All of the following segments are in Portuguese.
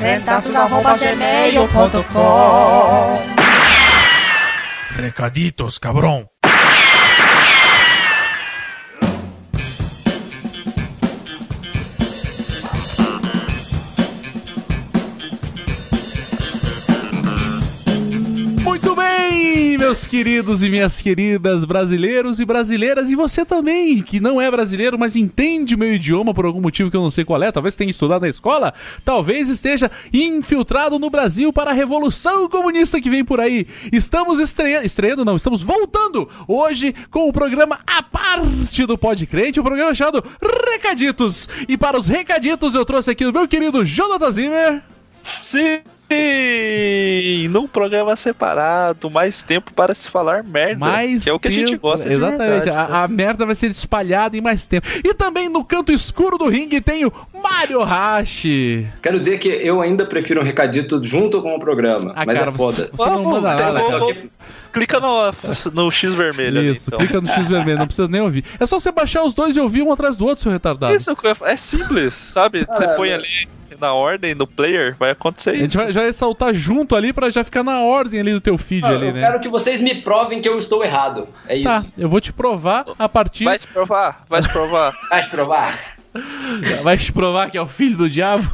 crentaços.gmail.com Recaditos, cabrão. Meus queridos e minhas queridas brasileiros e brasileiras, e você também, que não é brasileiro, mas entende meu idioma por algum motivo que eu não sei qual é, talvez tenha estudado na escola, talvez esteja infiltrado no Brasil para a revolução comunista que vem por aí. Estamos estreando, estreando não, estamos voltando hoje com o programa A Parte do Pod Crente, o um programa chamado Recaditos. E para os recaditos eu trouxe aqui o meu querido Jonathan Zimmer. Sim! Num programa separado, mais tempo para se falar merda. Mais que é o que tempo, a gente gosta Exatamente. de verdade, a, a, merda vai ser espalhada em mais tempo. E também no canto escuro do ringue tem o Mario Hashi. Quero dizer que eu ainda prefiro um recadito junto com o programa. Ah, mas cara, é foda. Você não manda nada, vou, cara. vou, clica no, no X vermelho Isso, ali, então. clica no X vermelho, não precisa nem ouvir. É só você baixar os dois e ouvir um atrás do outro, seu retardado. Isso é simples, sabe? Você põe ali na ordem no player, vai acontecer A gente isso. vai, já vai saltar junto ali pra já ficar na ordem ali do teu feed Ah, ali, eu né? quero que vocês me provem que eu estou errado. É isso. Tá, eu vou te provar a partir. Vai se provar, vai se provar. Vai provar. Vai te provar que é o filho do diabo?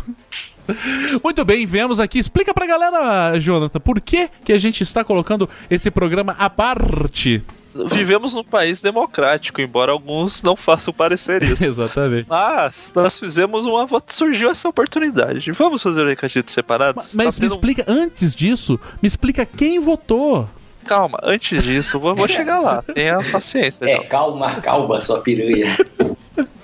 Muito bem, viemos aqui. Explica pra galera, Jonathan, por que, que a gente está colocando esse programa à parte? Vivemos num país democrático, embora alguns não façam parecer isso. Exatamente. Mas nós fizemos uma. Surgiu essa oportunidade. Vamos fazer o recadito separados? Mas Tá me tendo- explica, antes disso, me explica quem votou. Calma, antes disso, vou, vou chegar lá. Tenha paciência. É, João. calma, calma, sua piranha.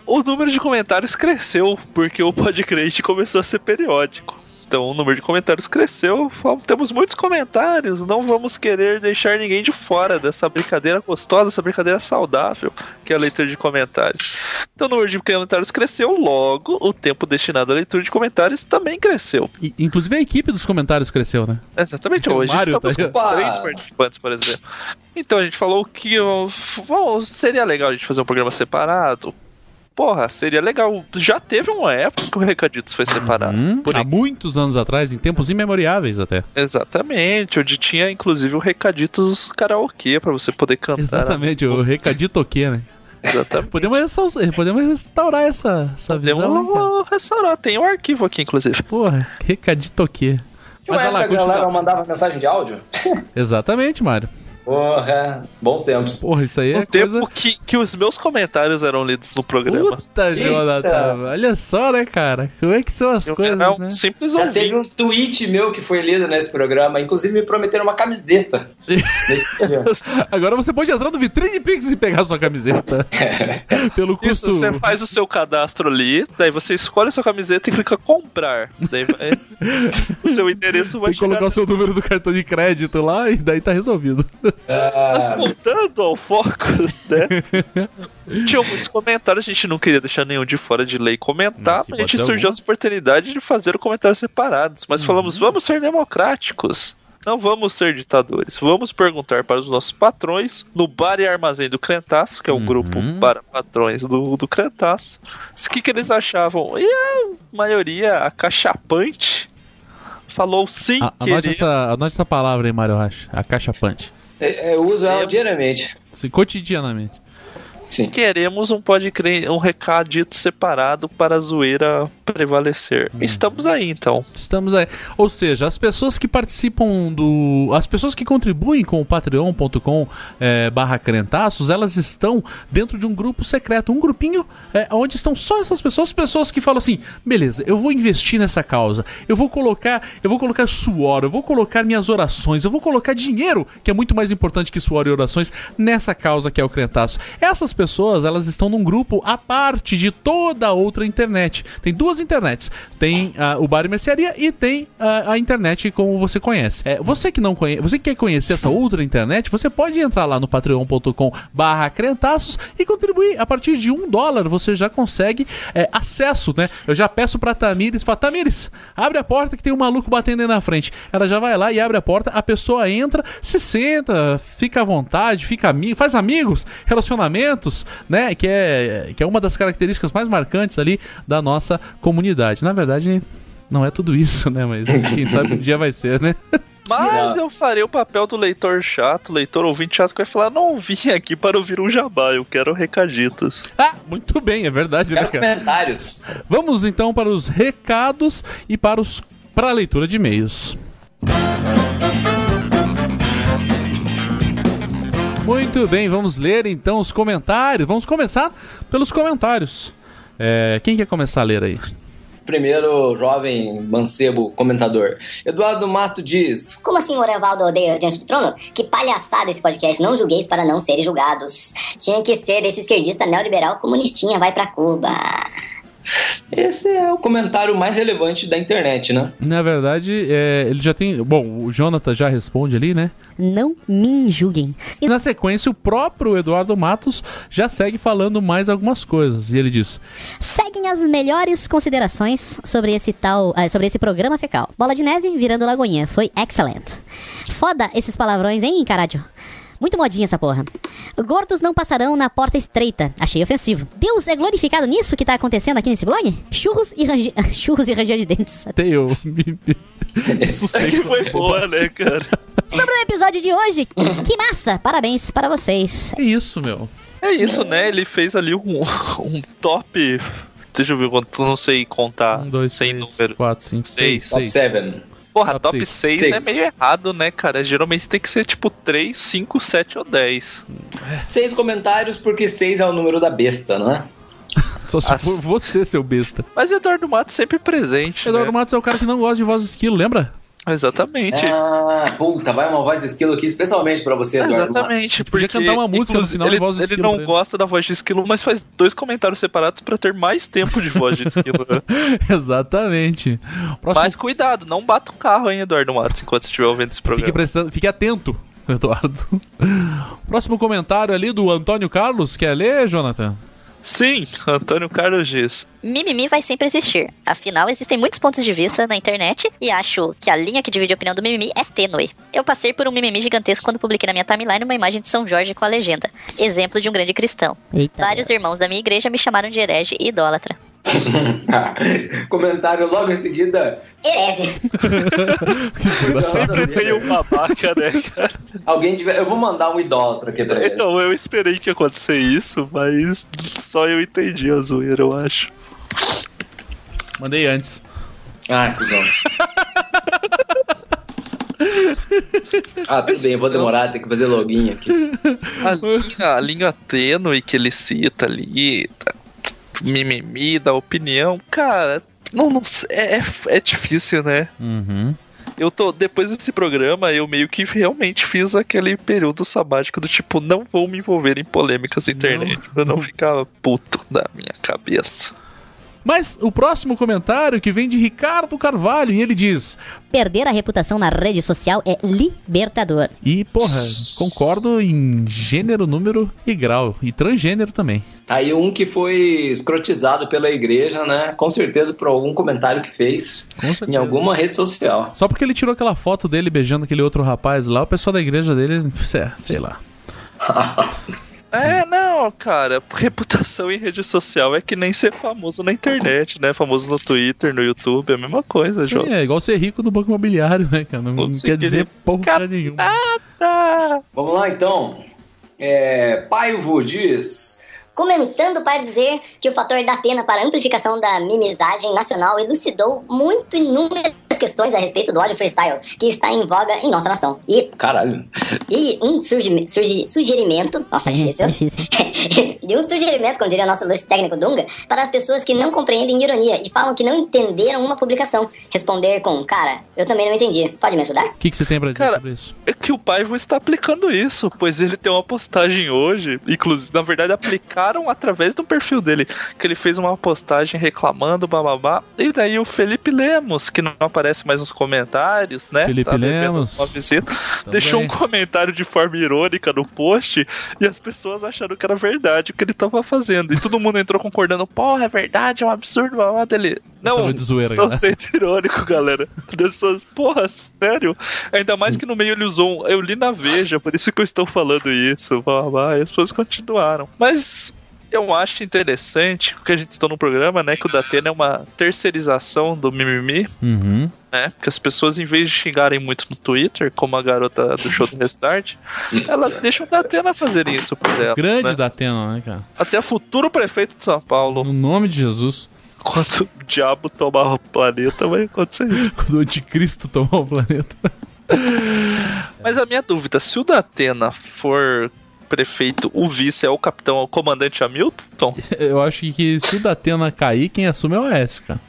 O número de comentários cresceu porque o podcast começou a ser periódico. Então o número de comentários cresceu. Temos muitos comentários. Não vamos querer deixar ninguém de fora dessa brincadeira gostosa, essa brincadeira saudável que é a leitura de comentários. Então o número de comentários cresceu, logo o tempo destinado à leitura de comentários também cresceu. E, inclusive a equipe dos comentários cresceu, né? Exatamente, hoje Mário estamos tá com três participantes, por exemplo. Então a gente falou que seria legal a gente fazer um programa separado. Porra, seria legal. Já teve uma época que o Recaditos foi separado. Hum, Por há aí. muitos anos atrás, em tempos imemoriáveis até. Exatamente, onde tinha inclusive o Recaditos karaokê pra você poder cantar. Exatamente, o recadito quê, né? Exatamente. Podemos, restaurar, podemos restaurar essa, essa visão, né? Podemos restaurar, tem um arquivo aqui, inclusive. Porra, recadito uma Mas vai lá, época que a galera continua. mandava mensagem de áudio? Exatamente, Mário. Porra, bons tempos. Porra, isso aí é tempo coisa... que, que os meus comentários eram lidos no programa. Puta, Eita. Jonathan. Olha só, né, cara? Como é que são as Eu coisas, era um né? simples ouvinte. teve um tweet meu que foi lido nesse programa. Inclusive me prometeram uma camiseta. Agora você pode entrar no Vitrine Pix e pegar sua camiseta. Pelo Isso, custo... você faz o seu cadastro ali, daí você escolhe a sua camiseta e clica comprar. Daí vai- o seu endereço vai Tem que colocar o seu número do cartão de crédito lá e daí tá resolvido. Mas voltando ao foco, né? Tinha muitos comentários, a gente não queria deixar nenhum de fora de ler e comentar. Mas a gente surgiu algum. essa oportunidade de fazer comentários separados. Mas falamos, vamos ser democráticos. Não vamos ser ditadores. Vamos perguntar para os nossos patrões no Bar e Armazém do Crentaço, que é o grupo para patrões do, do Crentaço, o que, que eles achavam. E a maioria, acachapante, falou sim, A-. Anote essa, anote essa palavra aí, Mario Racha. A caixa É, Eu uso ela diariamente. Assim, cotidianamente. Sim. Queremos um pode crer, um recadito separado para a zoeira prevalecer. Uhum. Estamos aí então. Estamos aí. Ou seja, as pessoas que participam do. As pessoas que contribuem com o patreon.com é, barra crentaços, elas estão dentro de um grupo secreto, um grupinho é, onde estão só essas pessoas, pessoas que falam assim, beleza, eu vou investir nessa causa, eu vou colocar, eu vou colocar suor, eu vou colocar minhas orações, eu vou colocar dinheiro, que é muito mais importante que suor e orações, nessa causa que é o crentaço. Essas pessoas, elas estão num grupo à parte de toda a outra internet. Tem duas internets. Tem ah, o bar e mercearia e tem ah, a internet como você conhece. É, você que não conhece, você que quer conhecer essa outra internet, você pode entrar lá no patreon.com barra crentaços e contribuir. A partir de um dólar você já consegue é, acesso, né? Eu já peço pra Tamires, fala, Tamires, abre a porta que tem um maluco batendo aí na frente. Ela já vai lá e abre a porta, a pessoa entra, se senta, fica à vontade, fica amigo, faz amigos, relacionamentos, né? Que é, que é uma das características mais marcantes ali da nossa comunidade. Na verdade, não é tudo isso, né? Mas quem sabe um dia vai ser, né? Mas eu farei o papel do leitor chato, leitor ouvinte chato, que vai falar: não vim aqui para ouvir um jabá, eu quero recaditos. Ah, muito bem, é verdade, né, Quero cara? comentários. Vamos então para os recados e para os para a leitura de e-mails. Muito bem, vamos ler então os comentários. Vamos começar pelos comentários. É, quem quer começar a ler aí? Primeiro, jovem mancebo comentador. Eduardo Mato diz: Como assim o Evaldo odeia Diante do Trono? Que palhaçada esse podcast, não julgueis para não serem julgados. Tinha que ser esse esquerdista neoliberal comunistinha, vai pra Cuba. Esse é o comentário mais relevante da internet, né? Na verdade, é, ele já tem. Bom, o Jonathan já responde ali, né? Não me julguem. E na sequência, o próprio Eduardo Matos já segue falando mais algumas coisas. E ele diz: Seguem as melhores considerações sobre esse tal, ah, sobre esse programa fecal. Bola de neve virando lagoinha, foi excelente. Foda esses palavrões, hein, caralho? Muito modinha essa porra. Gordos não passarão na porta estreita. Achei ofensivo. Deus é glorificado nisso que tá acontecendo aqui nesse blog? Churros e range... churros e ranger de dentes. Até eu me, É que foi boa, né, cara? Sobre o episódio de hoje, que massa! Parabéns para vocês. É isso, meu. É isso, né? Ele fez ali um, um top. Deixa eu ver quanto, não sei contar. Um, dois, sem três, número. quatro, cinco, Seis. seis. Top seis. 7. Porra, Top top seis. 6 é meio errado, né, cara? Geralmente tem que ser tipo 3, 5, 7 ou 10. Seis comentários, porque seis é o número da besta, não é? Só se As- for você, seu besta. Mas Eduardo Matos sempre presente. Eduardo né? Matos é o cara que não gosta de voz de esquilo, lembra? Exatamente. Ah, puta, vai uma voz de esquilo aqui especialmente pra você, Eduardo. Exatamente, podia porque cantar uma música no final de ele, voz de ele esquilo não ele. gosta da voz de esquilo, mas faz dois comentários separados pra ter mais tempo de voz de esquilo. né? Exatamente. Próximo, mas cuidado, não bata o carro, hein, Eduardo Matos, enquanto você estiver ouvindo esse programa. fique, prestando, fique atento, Eduardo. Próximo comentário ali do Antônio Carlos. Quer ler, Jonathan? Sim, Antônio Carlos diz. Mimimi vai sempre existir. Afinal, existem muitos pontos de vista na internet e acho que a linha que divide a opinião do mimimi é tênue. Eu passei por um mimimi gigantesco quando publiquei na minha timeline uma imagem de São Jorge com a legenda: Exemplo de um grande cristão. Eita. Vários irmãos da minha igreja me chamaram de herege e idólatra. Comentário logo em seguida. Herege. Sempre tem um babaca, né, cara? Alguém tiver. Eu vou mandar um idólatra aqui pra ele. Então, eu esperei que ia acontecer isso, mas só eu entendi a zoeira, eu acho. Mandei antes. Ah, cuzão. ah, tudo bem, eu vou demorar, tem que fazer login aqui. A linha, a linha tênue que ele cita ali, tá, mimimi, da opinião, cara, não, não é, é, é difícil, né? Uhum. Eu tô, depois desse programa, eu meio que realmente fiz aquele período sabático do tipo, não vou me envolver em polêmicas na internet, pra não ficar puto da minha cabeça. Mas o próximo comentário que vem de Ricardo Carvalho e ele diz: Perder a reputação na rede social é libertador. E porra, concordo em gênero, número e grau. E transgênero também. Tá aí um que foi escrotizado pela igreja, né? Com certeza por algum comentário que fez Com certeza. em alguma rede social. Só porque ele tirou aquela foto dele beijando aquele outro rapaz lá, o pessoal da igreja dele, sei, sei lá. É, não, cara, reputação em rede social é que nem ser famoso na internet, né? Famoso no Twitter, no YouTube, é a mesma coisa, João. É igual ser rico no banco imobiliário, né, cara? Não, não quer dizer porra Cara- nenhuma. Tá. Vamos lá então. É, Paivo diz. Comentando para dizer que o fator da Atena para a amplificação da mimizagem nacional elucidou muito inúmeras questões a respeito do ódio freestyle que está em voga em nossa nação. E, Caralho. e um surgi, surgi, sugerimento. Nossa, É, difícil. é difícil. de um sugerimento, como diria nosso luxo técnico Dunga, para as pessoas que não compreendem ironia e falam que não entenderam uma publicação. Responder com, cara, eu também não entendi. Pode me ajudar? O que, que você tem pra dizer Cara, sobre isso? É que o Paivo está aplicando isso, pois ele tem uma postagem hoje, inclusive, na verdade, através do perfil dele, que ele fez uma postagem reclamando, bababá, e daí o Felipe Lemos, que não aparece mais nos comentários, né? Felipe tá Lemos. Uma visita, deixou um comentário de forma irônica no post, e as pessoas acharam que era verdade o que ele tava fazendo, e todo mundo entrou concordando, porra, é verdade, é um absurdo, babá dele. Não, de zoeira, estou galera. sendo irônico, galera. Das pessoas, porra, sério? Ainda mais que no meio ele usou um. Eu li na Veja, por isso que eu estou falando isso. Blá, blá, e as pessoas continuaram. Mas eu acho interessante que a gente está no programa, né? Que o Datena é uma terceirização do mimimi, Uhum. né? Que as pessoas, em vez de xingarem muito no Twitter, como a garota do show do Restart, elas deixam o Datena fazer isso por elas. Grande né? da Atena, né, cara? Até futuro prefeito de São Paulo. No nome de Jesus. Quando o diabo tomar o planeta, vai acontecer isso. Quando o anticristo tomar o planeta. Mas a minha dúvida, se o Datena for prefeito, o vice é o capitão, é o comandante Hamilton? Eu acho que se o Datena cair, quem assume é o Aécio, cara.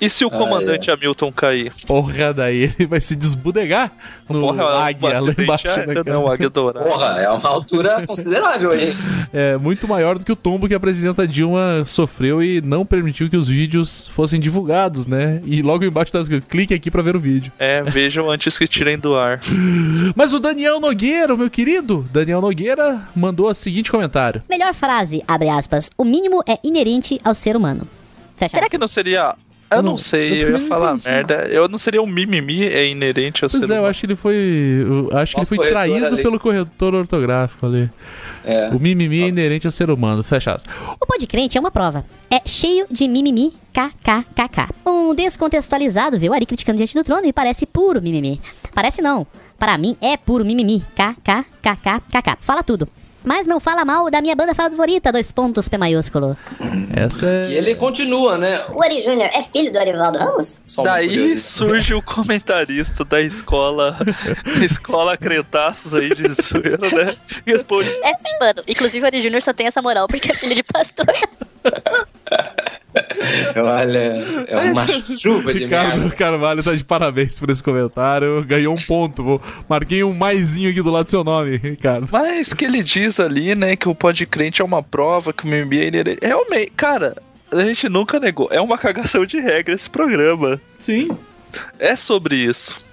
E se o comandante Hamilton cair? Porra, daí ele vai se desbudegar no Porra, é um águia lá embaixo. aéreo, cara? né? O águia dourado. Porra, é uma altura considerável aí. É muito maior do que o tombo que a presidenta Dilma sofreu e não permitiu que os vídeos fossem divulgados, né? E logo embaixo tá escrito, clique aqui pra ver o vídeo. É, vejam antes que tirem do ar. Mas o Daniel Nogueira, o meu querido, Daniel Nogueira, mandou o seguinte comentário. Melhor frase, abre aspas. O mínimo é inerente ao ser humano. Fecha Será que não seria. Eu não não- sei, eu eu, ia falar entendi. merda. Eu não seria um mimimi, é inerente ao Pois ser é, eu humano. acho que ele foi. eu acho que ele foi traído ali. pelo corretor ortográfico ali. É. O mimimi é inerente ao ser humano. Fechado. O Podcrente é uma prova. É cheio de mimimi, kkkk. Um descontextualizado viu Ari criticando diante do trono e parece puro mimimi. Parece não. Para mim é puro mimimi, kkkkkk. Fala tudo. Mas não fala mal da minha banda favorita, dois pontos P maiúsculo. Essa é. E ele continua, né? O Ari Júnior é filho do Arivaldo Ramos? Só Daí surge o comentarista da escola, escola Cretaços aí de zoeira, né? E responde: É sim, mano. Inclusive o Ari Júnior só tem essa moral porque é filho de pastor. Olha, é uma chuva de Ricardo merda. Carvalho tá de parabéns por esse comentário. Ganhou um ponto. Vou- Marquei um maisinho aqui do lado do seu nome, Ricardo. Mas que ele diz ali, né, que o podcrente é uma prova, que o mimimi é inerente. Realmente, cara, a gente nunca negou. É uma cagação de regra esse programa. Sim. É sobre isso.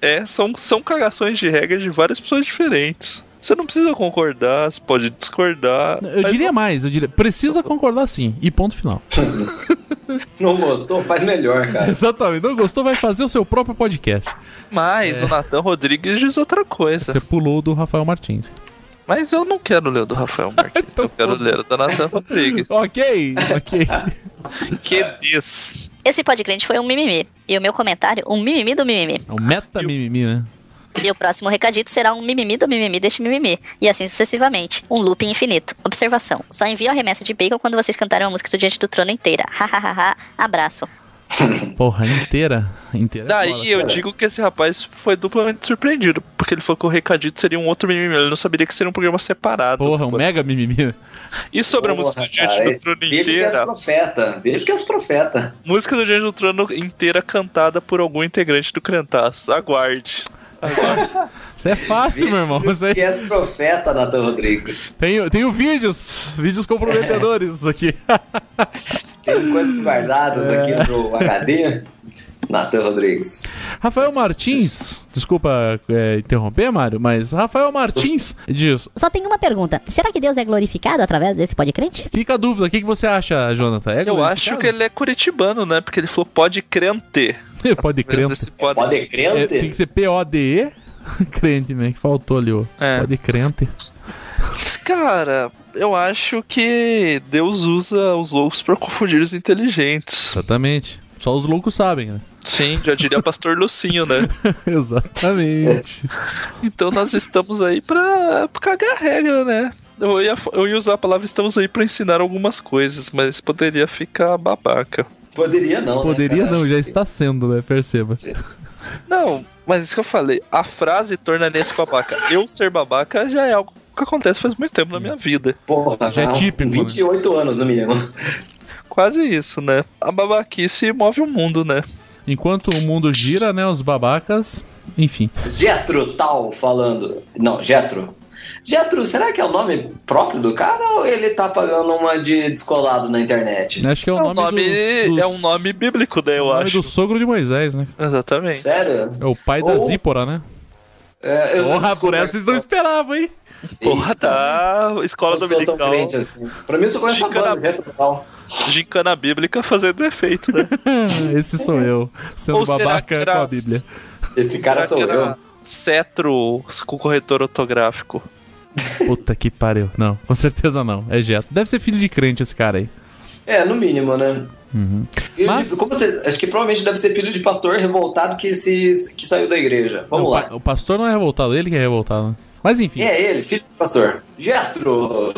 É, são, são cagações de regra de várias pessoas diferentes. Você não precisa concordar, você pode discordar. Eu diria mais, eu diria. Precisa concordar sim. E ponto final. Não gostou? Faz melhor, cara. Exatamente. Não gostou, vai fazer o seu próprio podcast. Mas o Natan Rodrigues diz outra coisa. Você pulou do Rafael Martins. Mas eu não quero ler o do Rafael Martins, Então eu quero ler o do Natan Rodrigues. ok, ok. que diz. Esse podcrente foi um mimimi. E o meu comentário, um mimimi do mimimi. É um meta mimimi, né? E o próximo recadito será um mimimi do mimimi deste mimimi. E assim sucessivamente. Um loop infinito. Observação. Só envio a remessa de bacon quando vocês cantarem a música do Diante do Trono inteira. Hahaha. Abraço. Porra, inteira. Inteira. é. Daí eu digo que esse rapaz foi duplamente surpreendido, porque ele falou que o recadito seria um outro mimimi, ele não saberia que seria um programa separado. Porra, um mega mimimi. E sobre a Porra, música do Diante cara, do Trono Vejo que és inteira, profeta. Vejo que és profeta. música do Diante do Trono inteira cantada por algum integrante do Crentaço. Aguarde. Isso é fácil, meu irmão. Aí. Que és profeta, Nathan Rodrigues. Tenho, tenho vídeos, vídeos comprometedores aqui. Tem coisas guardadas aqui no HD. Nathan Rodrigues. Rafael Martins, desculpa é, interromper, Mário, mas Rafael Martins diz: Só tem uma pergunta. Será que Deus é glorificado através desse podcrente? fica a dúvida, o que, que você acha, Jonathan? É Eu acho que ele é curitibano, né? Porque ele falou pode crente. Pode crente. pode... Pode É, crente? tem que ser P-O-D-E. crente, né? Que faltou ali, ó. É. Pode crente. Cara, eu acho que Deus usa os loucos pra confundir os inteligentes. Exatamente. Só os loucos sabem, né? Sim, já diria pastor Lucinho, né? Exatamente. Então nós estamos aí pra, pra cagar a regra, né? Eu ia, eu ia usar a palavra estamos aí pra ensinar algumas coisas, mas poderia ficar babaca. Poderia não, né, Poderia cara? não, já está sendo, né? Perceba. Não, mas isso que eu falei, a frase torna-se babaca. Eu ser babaca já é algo que acontece faz muito tempo na minha vida. Porra, Já é típico, né? 28 anos no mínimo. Quase isso, né? A babaquice move o mundo, né? Enquanto o mundo gira, né? Os babacas. Enfim. Getro tal falando. Não, Getro. Getro, será que é o nome próprio do cara ou ele tá pagando uma de descolado na internet? Acho que é o É nome, nome, do, do- é um nome bíblico, né? Eu o nome acho. do sogro de Moisés, né? Exatamente. Sério? É o pai da Ou- Zípora, né? É, eu Porra, por essa vocês não esperavam, hein? Porra, tá. Escola Eu sou tão dominical. crente assim. Pra mim, eu só conheço a banda, Getro tal. Gincana bíblica fazendo efeito, né? Esse sou eu, sendo Ou babaca era- com a Bíblia. Esse cara Será sou eu. Cetro com corretor ortográfico. Puta que pariu. Não, com certeza não. É Geto. Deve ser filho de crente esse cara aí. É, no mínimo, né? Filho Mas- como você, acho que provavelmente deve ser filho de pastor revoltado que, se, que saiu da igreja. Vamos o, lá. o pastor não é revoltado, ele que é revoltado. né? Mas enfim. É ele, filho de pastor. Getro!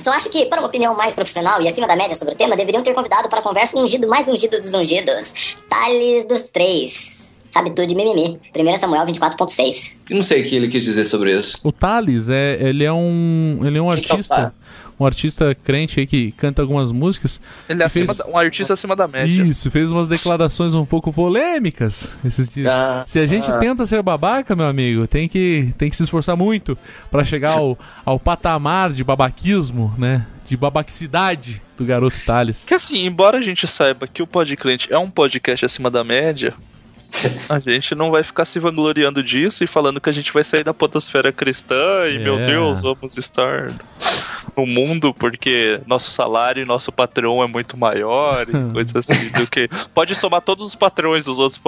Só acho que, para uma opinião mais profissional e acima da média sobre o tema, deveriam ter convidado para a conversa um ungido mais ungido dos ungidos. Tales dos Três. Sabe tudo de mimimi. 1 Samuel 24.6. Eu não sei o que ele quis dizer sobre isso. O Thales, é, ele é um, ele é um é artista? Um artista crente aí que canta algumas músicas. Ele é fez- acima da- um artista acima da média. Isso, fez umas declarações um pouco polêmicas esses dias. Ah, se a gente ah. tenta ser babaca, meu amigo, tem que, tem que se esforçar muito pra chegar ao, ao patamar de babaquismo, né? De babaquicidade do garoto Thales. Que assim, embora a gente saiba que o Podcrente é um podcast acima da média, a gente não vai ficar se vangloriando disso e falando que a gente vai sair da potosfera cristã e, meu É. Deus, vamos estar no mundo porque nosso salário e nosso patrão é muito maior e coisas assim do que. Pode somar todos os patrões dos outros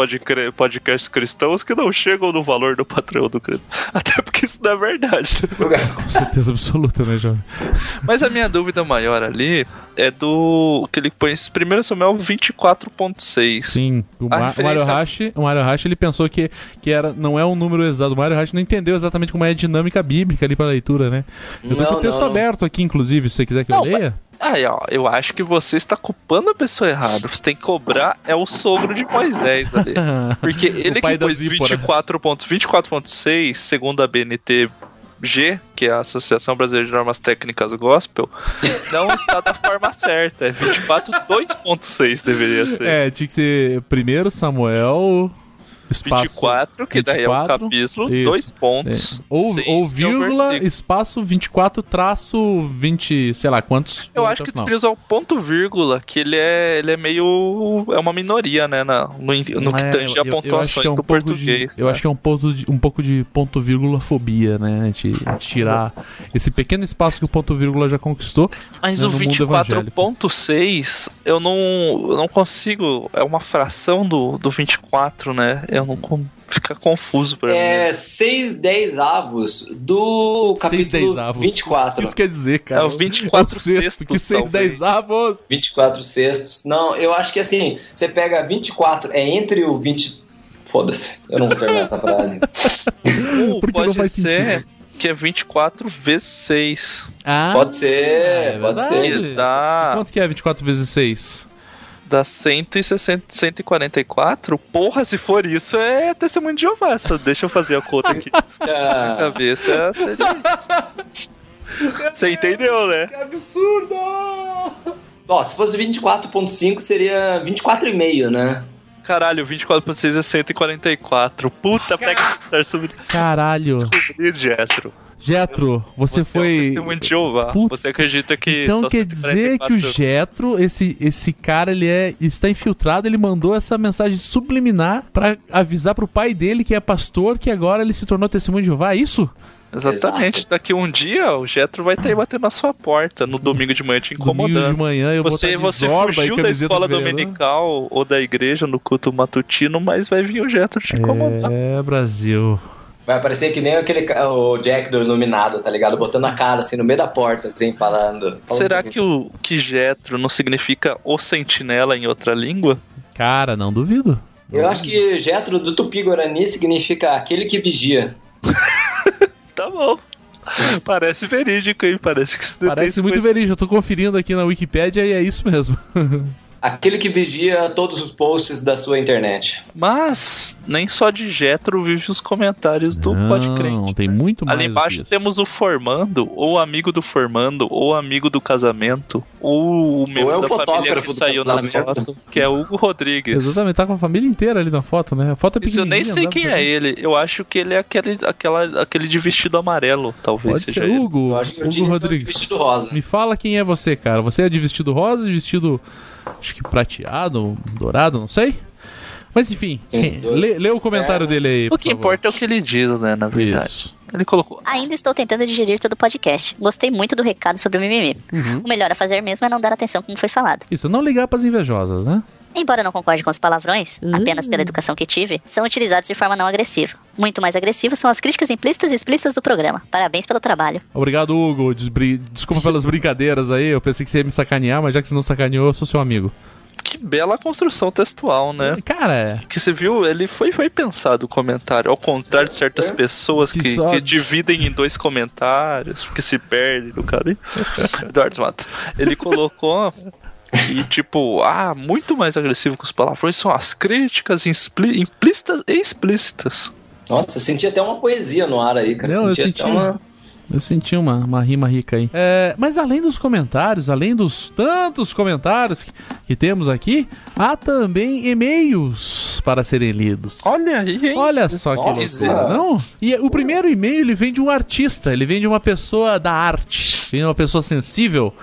podcasts cristãos que não chegam no valor do patrão do cristão. Até porque isso não é verdade. Com certeza absoluta, né, jovem? Mas a minha dúvida maior ali é do. que ele põe esse primeiro Samuel 24.6. Sim, o, Ma- o referência- Mario Hashi, o Mario Hashi, ele pensou que, que era, não é um número exato. O Mario Hashi não entendeu exatamente como é a dinâmica bíblica ali pra leitura, né? Eu tô Não, com o texto não. aberto aqui, inclusive, se você quiser que eu Não, leia. Aí, ó, eu acho que você está culpando a pessoa errada. Você tem que cobrar é o sogro de Moisés ali. Porque ele que pôs Zípora. 24.6, 24.6, segundo a BNTG, que é a Associação Brasileira de Normas Técnicas Gospel, não está da forma certa. É 24.2.6 deveria ser. É, tinha que ser primeiro Samuel, espaço... 24, que daí é um 24, capítulo, isso. dois pontos. É. Ou, ou é vírgula, versículo. espaço 24, traço 20, sei lá, quantos. Eu acho que final. devia usar o ponto vírgula, que ele é, ele é meio. É uma minoria, né? Na, no, no que É, tange eu- a eu- eu acho pontuações é um do português. De, eu né? acho que é um, ponto de, um pouco de ponto vírgula fobia, né? De, de tirar esse pequeno espaço que o ponto vírgula já conquistou. Mas né, o no mundo evangélico. 24.6, eu não, eu não consigo. É uma fração do, do 24, né? Eu não. con- Fica confuso pra mim. É 6 10 avos do Seis capítulo dez avos. 24. Isso quer dizer, cara. É o 24 o sexto, sextos, que seis talvez. dez avos. 24 sextos. Não, eu acho que assim, você pega 24, é entre o 20. Foda-se, eu não vou terminar essa frase. Ou Porque não pode faz ser sentido. que é 24 vezes 6. Ah, Pode ser, é pode ser. Dá, Quanto que é 24 vezes 6? Dá 160, 144. Porra, se for isso, é testemunho de Jeová. Só deixa eu fazer a conta aqui. Ah, cabeça seria isso. Você entendeu, né? Que absurdo! ó, se fosse 24.5 seria 24,5, né? Caralho, 24.6 é 144. Puta, pega certo sobre Caralho. descobrir, Jetro. Jetro, você, Você é um foi. testemunho de Jeová. Puta. Você acredita que Então só quer dizer que o 144 Jetro, esse, esse cara, ele é, está infiltrado, ele mandou essa mensagem subliminar pra avisar pro pai dele, que é pastor, que agora ele se tornou testemunho de Jeová, é isso? Exatamente. Daqui um dia o Jetro vai estar aí batendo na sua porta no domingo de manhã te Domingo de incomodando. manhã eu Você, vou você fugiu da escola do dominical ou da igreja no culto matutino, mas vai vir o Jetro te incomodar. É, Brasil. Vai parecer que nem aquele o Jack do Iluminado, tá ligado? Botando a cara assim no meio da porta, assim, falando. falando Será que o que Jetro não significa o sentinela em outra língua? Cara, não duvido. Eu acho que Jetro do Tupi-Guarani significa aquele que vigia. Tá bom. Parece verídico, hein? Parece que Parece muito verídico. Eu tô conferindo aqui na Wikipédia e é isso mesmo. Aquele que vigia todos os posts da sua internet. Mas nem só de Jetro vive os comentários do Não, Podcrente. tem muito mais. Ali embaixo disso. temos o formando, ou amigo do formando, ou amigo do casamento, ou o membro é o da família fotógrafo que saiu na foto, que é o Hugo Rodrigues. Exatamente, tá com a família inteira ali na foto, né? A foto é Isso eu nem sei dá quem é ele. Eu acho que ele é aquele, aquela, aquele de vestido amarelo, talvez Pode seja ser ele. Hugo, Eu acho que Hugo tinha Rodrigues. vestido rosa. Me fala quem é você, cara. Você é de vestido rosa, de vestido acho que prateado, dourado, não sei. Mas enfim, quem- lê, lê o comentário É. dele aí. O que favor. importa é o que ele diz, né, na verdade. Isso. Ele colocou. Ainda estou tentando digerir todo o podcast. Gostei muito do recado sobre o mimimi. O melhor a fazer mesmo é não dar atenção como foi falado. Isso, não ligar pras invejosas, né? Embora não concorde com os palavrões, Hum. apenas pela educação que tive, são utilizados de forma não agressiva. Muito mais agressivas são as críticas implícitas e explícitas do programa. Parabéns pelo trabalho. Obrigado, Hugo. Desbri- Desculpa pelas brincadeiras aí. Eu pensei que você ia me sacanear, mas já que você não sacaneou, eu sou seu amigo. Que bela construção textual, né? Cara, Que você viu, ele foi, foi pensado o comentário, ao contrário de certas pessoas Que que, só- que dividem em dois comentários, porque se perde do cara. Eduardo Matos. Ele colocou que, tipo, ah, muito mais agressivo que os palavrões são as críticas implícitas e explícitas. Nossa, eu senti até uma poesia no ar aí, cara. Não, eu senti senti. até uma... Eu senti uma, uma rima rica aí. É, mas além dos comentários, além dos tantos comentários que, que temos aqui, há também e-mails para serem lidos. Olha aí, hein? Olha só que Nossa. loucura, não? E o primeiro e-mail ele vem de um artista, ele vem de uma pessoa da arte, vem de uma pessoa sensível,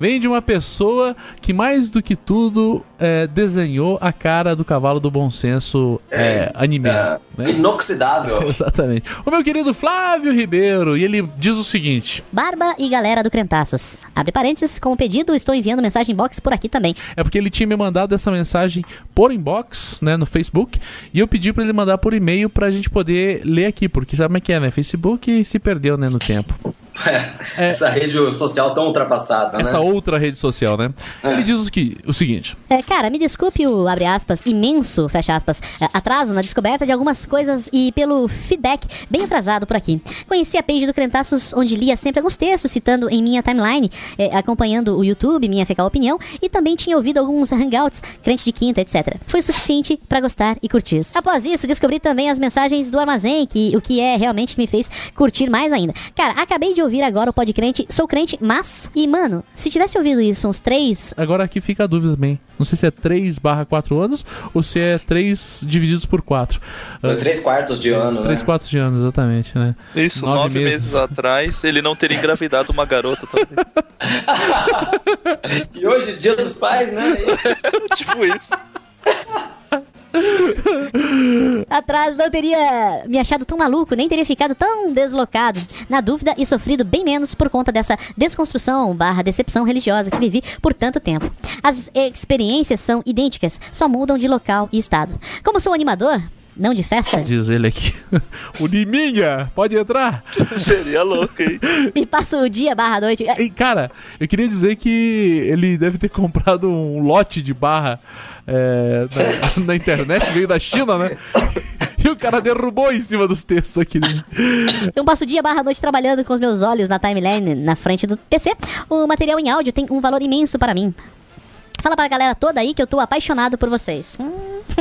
vem de uma pessoa que mais do que tudo é, desenhou a cara do cavalo do bom senso é, anime. é, né? inoxidável. Exatamente. O meu querido Flávio Ribeiro, e ele diz o seguinte: Barba e galera do Crentaços. Abre parênteses, como pedido, estou enviando mensagem box por aqui também. é porque ele tinha me mandado essa mensagem por inbox, né, no Facebook, e eu pedi pra ele mandar por e-mail pra gente poder ler aqui, porque sabe como é que é, né? Facebook se perdeu, né, no tempo. É. Essa rede social tão ultrapassada, essa né? outra rede social, né? Ele diz o, que, o seguinte: É, cara, me desculpe o, abre aspas, imenso, fecha aspas, é, atraso na descoberta de algumas coisas e pelo feedback bem atrasado por aqui. Conheci a page do Crentaços, onde lia sempre alguns textos citando em minha timeline, é, acompanhando o YouTube, minha fecal opinião, e também tinha ouvido alguns hangouts, crente de quinta, etc. Foi o suficiente pra gostar e curtir. Após isso, descobri também as mensagens do armazém, que o que é realmente me fez curtir mais ainda. Cara, acabei de ouvir agora o podcast Sou Crente, mas. E, mano, se tivesse ouvido isso uns três agora aqui fica a dúvida também. Não sei se é 3 barra 4 anos ou se é 3 divididos por 4. Foi Três quartos de ano, 3 né? 4 de anos, exatamente, né? Isso, Nove nove, meses. meses. atrás, ele não teria engravidado uma garota também. E hoje, dia dos pais, né? tipo isso. Atrás não teria me achado tão maluco, nem teria ficado tão deslocado, na dúvida e sofrido bem menos por conta dessa desconstrução barra decepção religiosa que vivi por tanto tempo. As experiências são idênticas, só mudam de local e estado. Como sou animador, não de festa, Diz ele aqui. o Liminha, pode entrar? Seria louco, hein? e passo o dia barra noite. E, cara, eu queria dizer que ele deve ter comprado um lote de barra é, na, na internet, veio da China, né? E o cara derrubou em cima dos textos aqui. Eu passo o dia barra noite trabalhando com os meus olhos na timeline na frente do PC. O material em áudio tem um valor imenso para mim. Fala pra galera toda aí que eu tô apaixonado por vocês. Hum.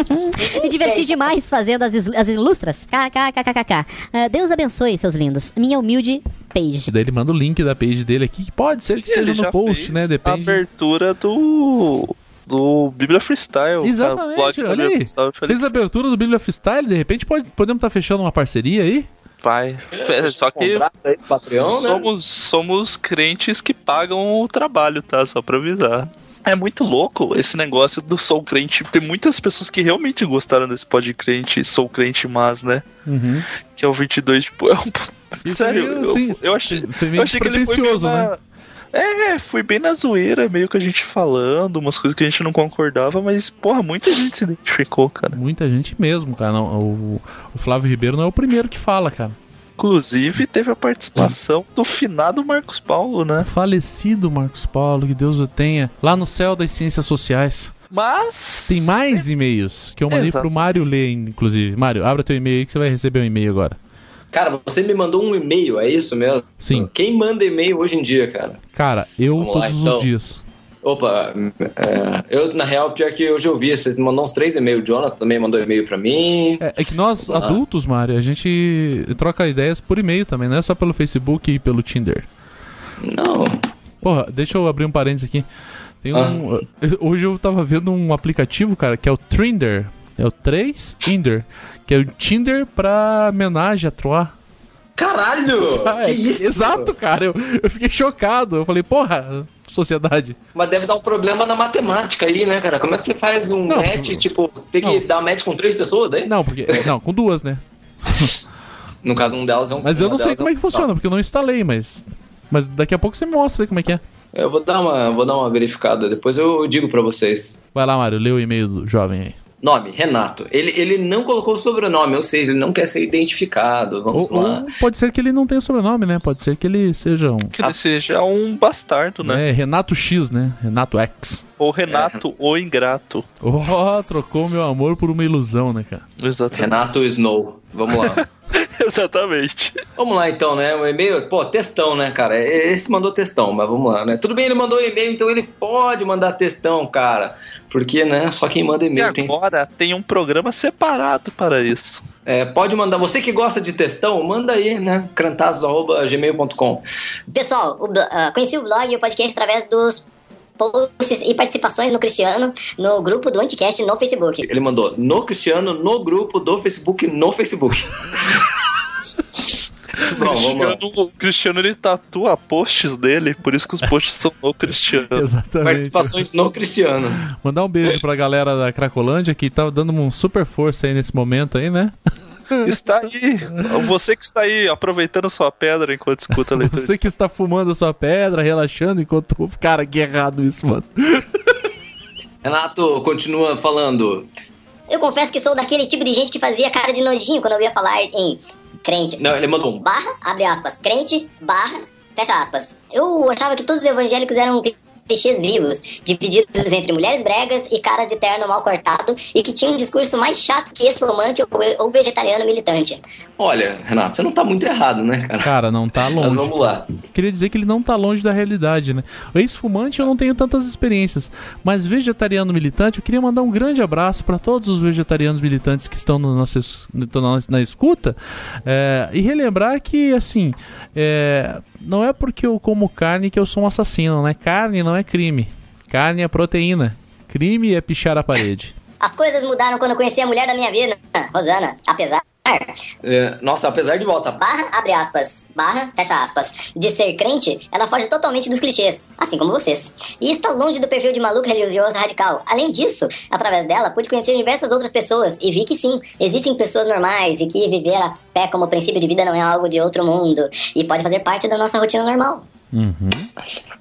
Me diverti demais fazendo as, as ilustras. KKKKK. Ah, Deus abençoe, seus lindos. Minha humilde page. Daí ele manda o link da page dele aqui, que pode ser que Ele seja no post, né? A Depende. abertura do. Do Bíblia Freestyle. cara. Exatamente, Blog do olha aí. Freestyle. Fez a abertura do Bíblia Freestyle, de repente pode, podemos estar fechando uma parceria aí? Vai. É, Só que Contrato aí do Patreon, né? somos, somos crentes que pagam o trabalho, tá? Só pra avisar. É muito louco esse negócio do Sou Crente. Tem muitas pessoas que realmente gostaram desse pod crente, Sou Crente, mas, né? Uhum. Que é o 22, tipo, é um... Isso Sério, aí, eu, sim, eu achei, meio eu achei que ele foi pretencioso, bem na... né? É, foi bem na zoeira, meio que a gente falando, umas coisas que a gente não concordava, mas, porra, muita gente se identificou, cara. Muita gente mesmo, cara. Não, o, o Flávio Ribeiro não é o primeiro que fala, cara. Inclusive, teve a participação do finado Marcos Paulo, né? Falecido Marcos Paulo, que Deus o tenha, lá no céu das ciências sociais. Mas. Tem mais e-mails que eu mandei Exato. pro Mário ler, inclusive. Mário, abra teu e-mail aí que você vai receber um e-mail agora. Cara, você me mandou um e-mail, é isso mesmo? Sim. Quem manda e-mail hoje em dia, cara? Cara, eu Vamos lá, todos então. os dias. Opa, é, eu, na real, pior que eu já ouvi, você mandou uns três e-mails, o Jonathan também mandou e-mail pra mim. É, é que nós, Ah. adultos, Mário, a gente troca ideias por e-mail também, não é só pelo Facebook e pelo Tinder. Não, Porra, deixa eu abrir um parênteses aqui. Tem um. Hoje eu tava vendo um aplicativo, cara, que é o Trinder. É o 3 Inder. Que é o Tinder pra homenagem a Troar. caralho! Ah, que é, isso? Exato, cara. Eu, eu fiquei chocado. Eu falei, porra, sociedade. Mas deve dar um problema na matemática aí, né, cara? Como é que você faz um Não, match, tipo, tem que não. dar match com três pessoas aí? Não, porque. Não, com duas, né? No caso, um delas é um Mas eu não sei delas como é que funciona, porque eu não instalei, mas. Mas daqui a pouco você me mostra aí como é que é. Eu vou dar uma, vou dar uma verificada, depois eu digo pra vocês. Vai lá, Mário, lê o e-mail do jovem aí. Nome, Renato. Ele, ele não colocou o sobrenome, ou seja, ele não quer ser identificado. Vamos Ou, lá. ou pode ser que ele não tenha sobrenome, né? Pode ser que ele seja um. Que ele seja um bastardo, né? É, Renato X, né? Renato X. Ou Renato, o ingrato. Oh, trocou meu amor por uma ilusão, né, cara? Exatamente. Renato Snow. Vamos lá. Exatamente. vamos lá então, né? O e-mail, pô, textão, né, cara? Esse mandou textão, mas vamos lá, né? Tudo bem, ele mandou e-mail, então ele pode mandar textão, cara. Porque, né, só quem manda E e-mail tem. agora tem um programa separado para isso. É, pode mandar. Você que gosta de textão, manda aí, né? crantazos.gmail.com. Pessoal, o ah, conheci o blog e o podcast através dos posts e participações no Cristiano no grupo do Anticast no Facebook. Ele mandou no Cristiano, no grupo do Facebook, no Facebook. Bom. Cristiano, o Cristiano ele tatua posts dele, por isso que os posts são no Cristiano. Exatamente. Participações no Cristiano. Mandar um beijo pra galera da Cracolândia que tá dando um super força aí nesse momento aí, né? Está aí. Você que está aí aproveitando sua pedra enquanto escuta a leitura. Você que está fumando a sua pedra, relaxando enquanto. Cara, que errado isso, mano. Renato continua falando. Eu confesso que sou daquele tipo de gente que fazia cara de nojinho quando eu ia falar em crente. Não, ele mandou um. Barra, abre aspas, crente, barra, fecha aspas. Eu achava que todos os evangélicos eram clichês vivos, divididos entre mulheres bregas e caras de terno mal cortado, e que tinham um discurso mais chato que esfumante ou, ou vegetariano militante. Olha, Renato, você não tá muito errado, né, cara? Cara, não tá Mas longe. vamos lá. Queria dizer que ele não tá longe da realidade, né? O ex-fumante eu não tenho tantas experiências, mas vegetariano militante, eu queria mandar um grande abraço para todos os vegetarianos militantes que estão no nosso, estão na, na escuta é, e relembrar que, assim, é, não é porque eu como carne que eu sou um assassino, né? Carne não é crime. Carne é proteína. Crime é pichar a parede. As coisas mudaram quando eu conheci a mulher da minha vida, Rosana. Apesar, É, nossa, apesar de volta. barra, abre aspas, barra, fecha aspas, de ser crente, ela foge totalmente dos clichês, assim como vocês. E está longe do perfil de maluco religioso radical. Além disso, através dela, pude conhecer diversas outras pessoas e vi que sim, existem pessoas normais e que viver a fé como princípio de vida não é algo de outro mundo e pode fazer parte da nossa rotina normal.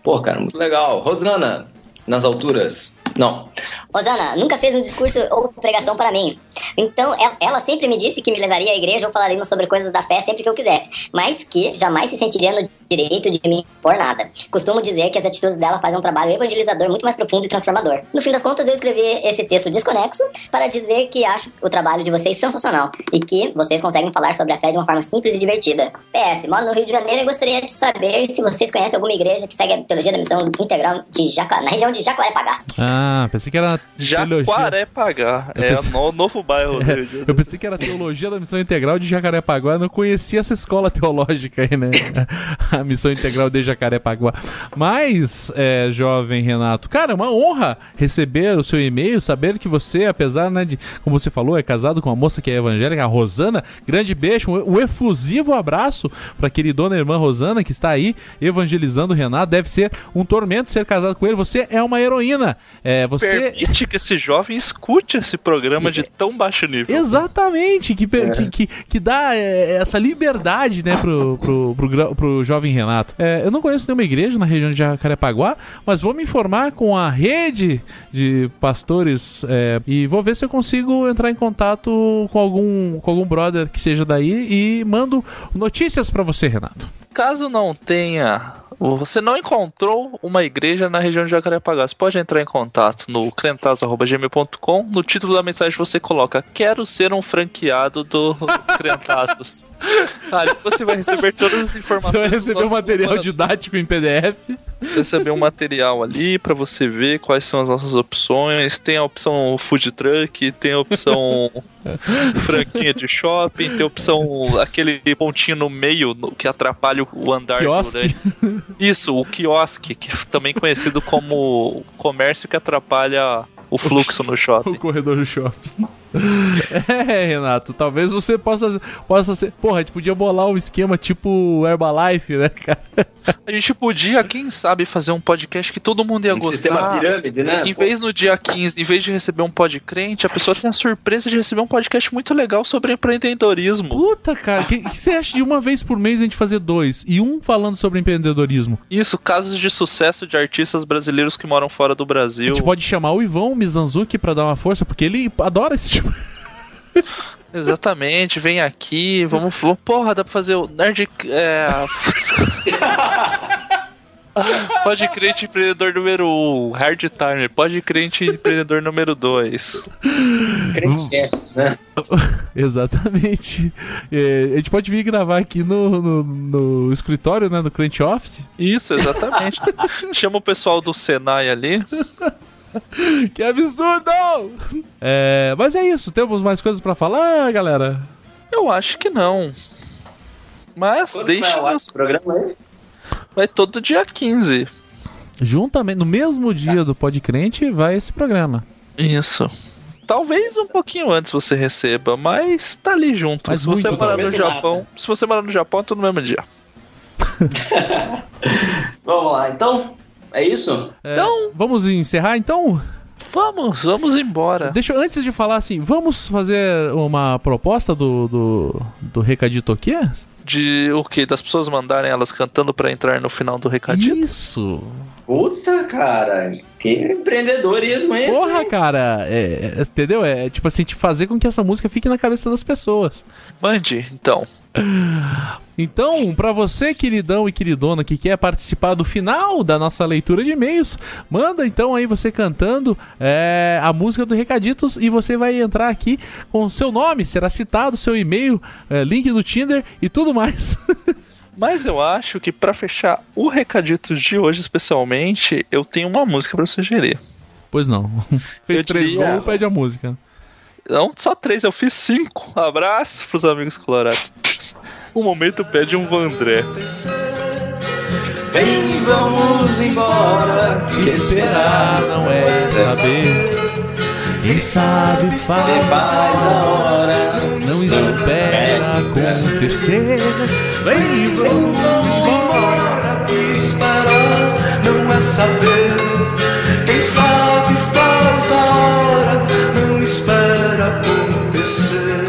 Pô, cara, muito legal. Rosana, nas alturas. Não. Rosana nunca fez um discurso ou pregação para mim. Então, ela, sempre me disse que me levaria à igreja ou falaríamos sobre coisas da fé sempre que eu quisesse, mas que jamais se sentiria no direito de me impor nada. Costumo dizer que as atitudes dela fazem um trabalho evangelizador muito mais profundo e transformador. No fim das contas, eu escrevi esse texto desconexo para dizer que acho o trabalho de vocês sensacional e que vocês conseguem falar sobre a fé de uma forma simples e divertida. PS, moro no Rio de Janeiro e gostaria de saber se vocês conhecem alguma igreja que segue a teologia da missão integral de Jaca... na região de Jacarepaguá. Ah, pensei que era. Eu É pensei- o novo bairro do Rio de Janeiro. Eu pensei que era teologia da missão integral de Jacarepaguá. Eu não conhecia essa escola teológica aí, né? A missão integral de Jacarepaguá. Mas, é, jovem Renato, cara, é uma honra receber o seu e-mail, saber que você, apesar, né, de, como você falou, é casado com uma moça que é evangélica, a Rosana. Grande beijo, um, um efusivo abraço pra queridona irmã Rosana, que está aí evangelizando o Renato. Deve ser um tormento ser casado com ele. Você é uma heroína. É, você. Permite que esse jovem escute esse programa de tão baixo nível. Exatamente, que, per- que, que, que dá é, essa liberdade, né, pro, pro, pro, pro jovem Renato. É, eu não conheço nenhuma igreja na região de Jacarepaguá, mas vou me informar com a rede de pastores é, e vou ver se eu consigo entrar em contato com algum, com algum brother que seja daí e mando notícias pra você, Renato. Caso não tenha, você não encontrou uma igreja na região de Jacarepaguá, você pode entrar em contato no crentaços.gmail.com. No título da mensagem você coloca: Quero ser um franqueado do Crentaços. Ali você vai receber todas as informações. Você vai receber um material didático em PDF. receber um material ali pra você ver quais são as nossas opções. Tem a opção food truck, tem a opção franquinha de shopping, tem a opção aquele pontinho no meio que atrapalha o andar Quiosque. Isso, o quiosque, que é também conhecido como comércio que atrapalha o fluxo no O shopping. corredor do shopping. É, Renato, talvez você possa, possa ser. Porra, a gente podia bolar um esquema tipo Herbalife, né, cara? A gente podia, quem sabe, fazer um podcast que todo mundo ia Um gostar. sistema pirâmide, né? Em vez no dia 15, em vez de receber um podcrente, a pessoa tem a surpresa de receber um podcast muito legal sobre empreendedorismo. Puta, cara, o que, que você acha de uma vez por mês a gente fazer dois? E um falando sobre empreendedorismo? Isso, casos de sucesso de artistas brasileiros que moram fora do A Brasil. gente pode chamar o Ivan Mizanzuki pra dar uma força, porque ele adora esse tipo. Exatamente, vem aqui, vamos. Porra, dá pra fazer o Nerd. É. Pode crente empreendedor número 1, um, Hard Timer. Pode crente empreendedor número 2. Crentecast, né? Exatamente. É, a gente pode vir gravar aqui no, no, no escritório, né? No Crunch Office. Isso, exatamente. Chama o pessoal do Senai ali. Que absurdo! É, mas é isso, temos mais coisas pra falar, galera? Eu acho que não. Mas Quando deixa vai ao ar nos... esse programa aí? Vai todo dia 15. Juntamente, no mesmo dia do Podcrente, vai esse programa. Isso. Talvez um pouquinho antes você receba, mas tá ali junto. Mas se você morar no. Japão, se você morar no Japão, é tudo no mesmo dia. Vamos lá, então? É isso? É, Então- vamos encerrar então? Vamos, vamos embora. Deixa eu, antes de falar assim, vamos fazer uma proposta do, do, do Recadito aqui? De o que? Das pessoas mandarem elas cantando pra entrar no final do recadinho? Isso! Puta, cara. Que empreendedorismo é esse? Porra, hein? cara, é, é, entendeu? É tipo assim, de fazer com que essa música fique na cabeça das pessoas. Mande, então. Então, pra você, queridão e queridona, que quer participar do final da nossa leitura de e-mails, manda então aí você cantando é, a música do Recaditos e você vai entrar aqui com o seu nome, será citado, seu e-mail, é, link do Tinder e tudo mais. Mas eu acho que pra fechar o recadito de hoje, especialmente, eu tenho uma música pra sugerir. pois não. Fez Eu três diria- gols, pede a música. Não só três, eu fiz cinco. Abraço pros amigos colorados. O momento pede um Vandré. Vem, vamos embora. Esperar não é saber. Quem sabe faz. a hora. Não espera acontecer. Vem, vamos embora. Esperar não é saber. Quem sabe faz a hora, não espera acontecer.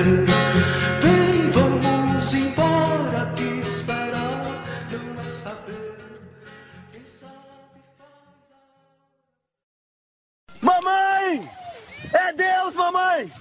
Deus, mamãe!